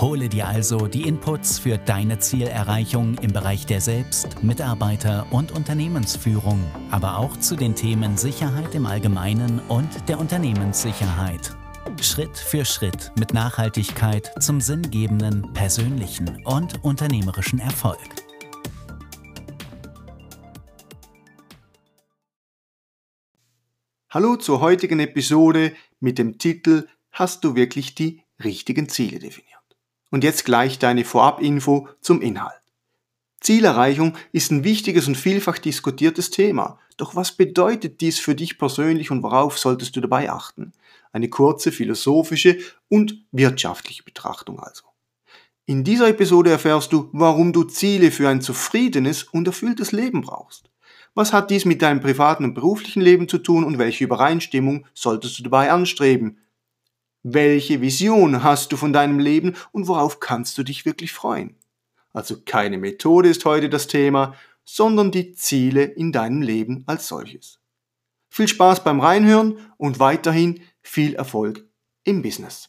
Hole dir also die Inputs für deine Zielerreichung im Bereich der Selbst-, Mitarbeiter- und Unternehmensführung, aber auch zu den Themen Sicherheit im Allgemeinen und der Unternehmenssicherheit. Schritt für Schritt mit Nachhaltigkeit zum sinngebenden, persönlichen und unternehmerischen Erfolg. Hallo zur heutigen Episode mit dem Titel Hast du wirklich die richtigen Ziele definiert? Und jetzt gleich deine Vorabinfo zum Inhalt. Zielerreichung ist ein wichtiges und vielfach diskutiertes Thema. Doch was bedeutet dies für dich persönlich und worauf solltest du dabei achten? Eine kurze philosophische und wirtschaftliche Betrachtung also. In dieser Episode erfährst du, warum du Ziele für ein zufriedenes und erfülltes Leben brauchst. Was hat dies mit deinem privaten und beruflichen Leben zu tun und welche Übereinstimmung solltest du dabei anstreben? Welche Vision hast du von deinem Leben und worauf kannst du dich wirklich freuen? Also keine Methode ist heute das Thema, sondern die Ziele in deinem Leben als solches. Viel Spaß beim Reinhören und weiterhin viel Erfolg im Business.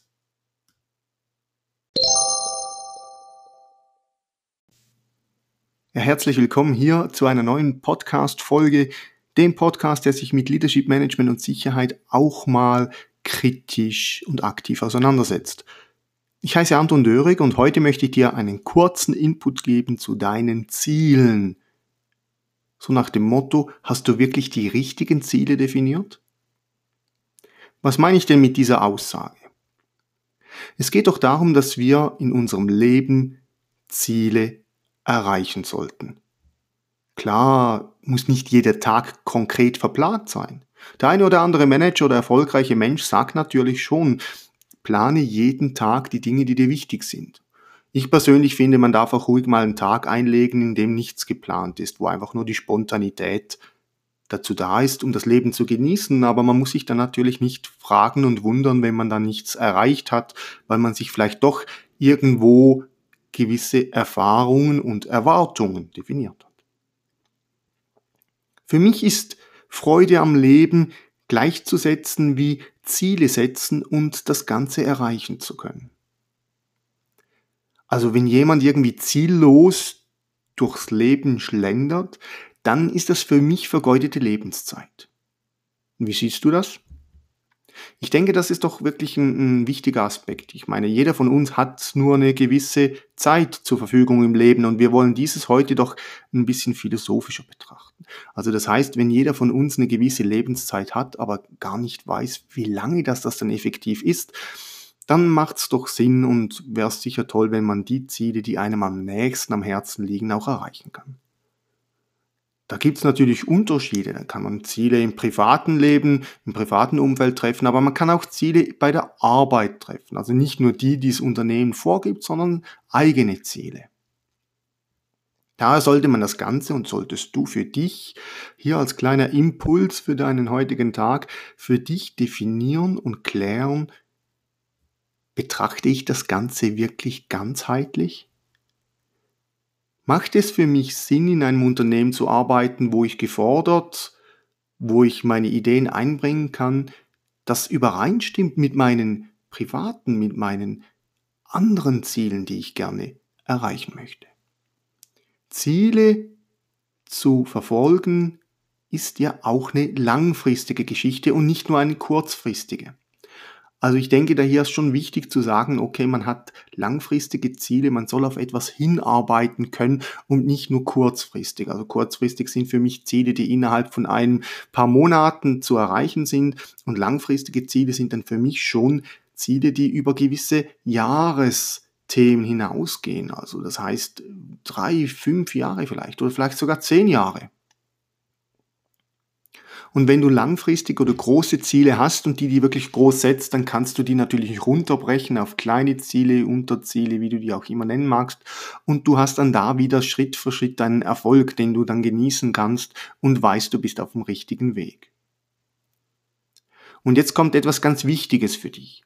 Ja, herzlich willkommen hier zu einer neuen Podcast-Folge, dem Podcast, der sich mit Leadership Management und Sicherheit auch mal kritisch und aktiv auseinandersetzt. Ich heiße Anton Dörig und heute möchte ich dir einen kurzen Input geben zu deinen Zielen. So nach dem Motto, hast du wirklich die richtigen Ziele definiert? Was meine ich denn mit dieser Aussage? Es geht doch darum, dass wir in unserem Leben Ziele erreichen sollten. Klar, muss nicht jeder Tag konkret verplant sein. Der eine oder andere Manager oder erfolgreiche Mensch sagt natürlich schon, plane jeden Tag die Dinge, die dir wichtig sind. Ich persönlich finde, man darf auch ruhig mal einen Tag einlegen, in dem nichts geplant ist, wo einfach nur die Spontanität dazu da ist, um das Leben zu genießen, aber man muss sich dann natürlich nicht fragen und wundern, wenn man dann nichts erreicht hat, weil man sich vielleicht doch irgendwo gewisse Erfahrungen und Erwartungen definiert hat. Für mich ist Freude am Leben gleichzusetzen wie Ziele setzen und das Ganze erreichen zu können. Also wenn jemand irgendwie ziellos durchs Leben schlendert, dann ist das für mich vergeudete Lebenszeit. Wie siehst du das? Ich denke, das ist doch wirklich ein, ein, wichtiger Aspekt. Ich meine, jeder von uns hat nur eine gewisse Zeit zur Verfügung im Leben und wir wollen dieses heute doch ein bisschen philosophischer betrachten. Also das heißt, wenn jeder von uns eine gewisse Lebenszeit hat, aber gar nicht weiß, wie lange das, das dann effektiv ist, dann macht es doch Sinn und wäre sicher toll, wenn man die Ziele, die einem am nächsten am Herzen liegen, auch erreichen kann. Da gibt es natürlich Unterschiede. Da kann man Ziele im privaten Leben, im privaten Umfeld treffen, aber man kann auch Ziele bei der Arbeit treffen. Also nicht nur die, die das Unternehmen vorgibt, sondern eigene Ziele. Daher sollte man das Ganze und solltest du für dich hier als kleiner Impuls für deinen heutigen Tag für dich definieren und klären, betrachte ich das Ganze wirklich ganzheitlich? Macht es für mich Sinn, in einem Unternehmen zu arbeiten, wo ich gefordert, wo ich meine Ideen einbringen kann, das übereinstimmt mit meinen privaten, mit meinen anderen Zielen, die ich gerne erreichen möchte? Ziele zu verfolgen ist ja auch eine langfristige Geschichte und nicht nur eine kurzfristige. Also ich denke, da hier ist schon wichtig zu sagen, okay, man hat langfristige Ziele, man soll auf etwas hinarbeiten können und nicht nur kurzfristig. Also kurzfristig sind für mich Ziele, die innerhalb von ein paar Monaten zu erreichen sind und langfristige Ziele sind dann für mich schon Ziele, die über gewisse Jahresthemen hinausgehen. Also das heißt drei, fünf Jahre vielleicht oder vielleicht sogar zehn Jahre. Und wenn du langfristig oder große Ziele hast und die die wirklich groß setzt, dann kannst du die natürlich runterbrechen auf kleine Ziele, Unterziele, wie du die auch immer nennen magst. Und du hast dann da wieder Schritt für Schritt deinen Erfolg, den du dann genießen kannst und weißt, du bist auf dem richtigen Weg. Und jetzt kommt etwas ganz Wichtiges für dich.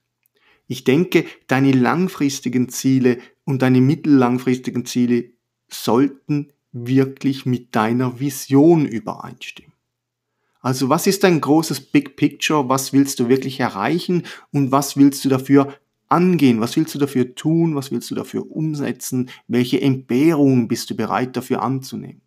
Ich denke, deine langfristigen Ziele und deine mittellangfristigen Ziele sollten wirklich mit deiner Vision übereinstimmen. Also was ist dein großes Big Picture? Was willst du wirklich erreichen? Und was willst du dafür angehen? Was willst du dafür tun? Was willst du dafür umsetzen? Welche Entbehrungen bist du bereit dafür anzunehmen?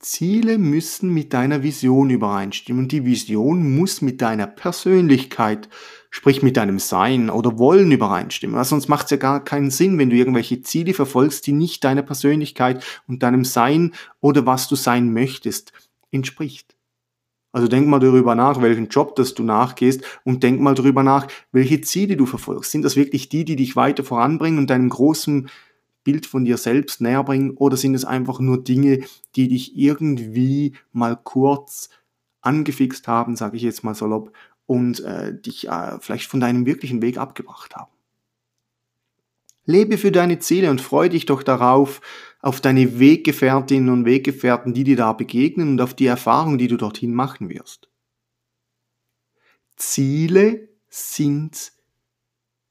Ziele müssen mit deiner Vision übereinstimmen und die Vision muss mit deiner Persönlichkeit, sprich mit deinem Sein oder Wollen übereinstimmen. Weil sonst macht es ja gar keinen Sinn, wenn du irgendwelche Ziele verfolgst, die nicht deiner Persönlichkeit und deinem Sein oder was du sein möchtest entspricht. Also denk mal darüber nach, welchen Job das du nachgehst und denk mal darüber nach, welche Ziele du verfolgst. Sind das wirklich die, die dich weiter voranbringen und deinem großen Bild von dir selbst näher bringen oder sind es einfach nur Dinge, die dich irgendwie mal kurz angefixt haben, sage ich jetzt mal salopp, und äh, dich äh, vielleicht von deinem wirklichen Weg abgebracht haben? Lebe für deine Ziele und freu dich doch darauf, auf deine Weggefährtinnen und Weggefährten, die dir da begegnen und auf die Erfahrung, die du dorthin machen wirst. Ziele sind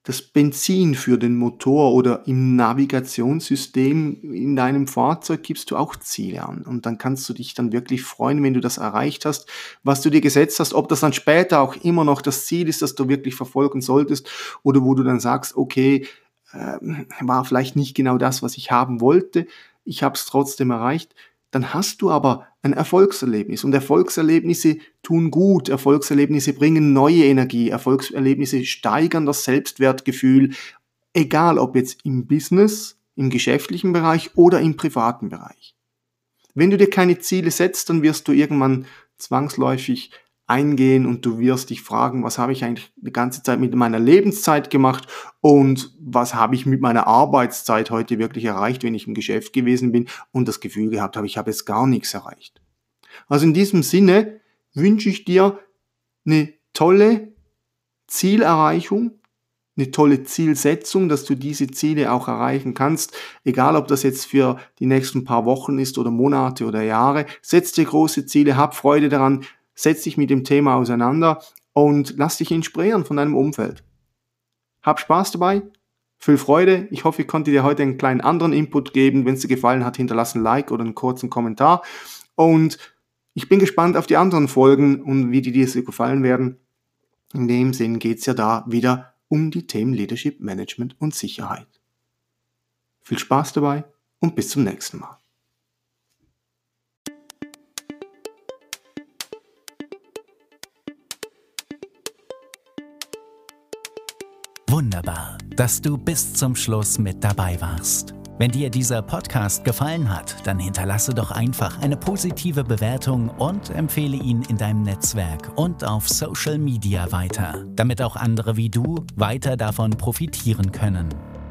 das Benzin für den Motor oder im Navigationssystem in deinem Fahrzeug gibst du auch Ziele an. Und dann kannst du dich dann wirklich freuen, wenn du das erreicht hast, was du dir gesetzt hast, ob das dann später auch immer noch das Ziel ist, das du wirklich verfolgen solltest oder wo du dann sagst, okay, äh, war vielleicht nicht genau das, was ich haben wollte, ich habe es trotzdem erreicht, dann hast du aber ein Erfolgserlebnis. Und Erfolgserlebnisse tun gut, Erfolgserlebnisse bringen neue Energie, Erfolgserlebnisse steigern das Selbstwertgefühl, egal ob jetzt im Business, im geschäftlichen Bereich oder im privaten Bereich. Wenn du dir keine Ziele setzt, dann wirst du irgendwann zwangsläufig eingehen und du wirst dich fragen, was habe ich eigentlich die ganze Zeit mit meiner Lebenszeit gemacht und was habe ich mit meiner Arbeitszeit heute wirklich erreicht, wenn ich im Geschäft gewesen bin und das Gefühl gehabt habe, ich habe jetzt gar nichts erreicht. Also in diesem Sinne wünsche ich dir eine tolle Zielerreichung, eine tolle Zielsetzung, dass du diese Ziele auch erreichen kannst, egal ob das jetzt für die nächsten paar Wochen ist oder Monate oder Jahre. Setz dir große Ziele, hab Freude daran, setz dich mit dem Thema auseinander und lass dich inspirieren von deinem Umfeld. Hab Spaß dabei, viel Freude. Ich hoffe, ich konnte dir heute einen kleinen anderen Input geben. Wenn es dir gefallen hat, hinterlass ein Like oder einen kurzen Kommentar. Und ich bin gespannt auf die anderen Folgen und wie die dir so gefallen werden. In dem Sinn geht es ja da wieder um die Themen Leadership, Management und Sicherheit. Viel Spaß dabei und bis zum nächsten Mal. Wunderbar, dass du bis zum Schluss mit dabei warst. Wenn dir dieser Podcast gefallen hat, dann hinterlasse doch einfach eine positive Bewertung und empfehle ihn in deinem Netzwerk und auf Social Media weiter, damit auch andere wie du weiter davon profitieren können.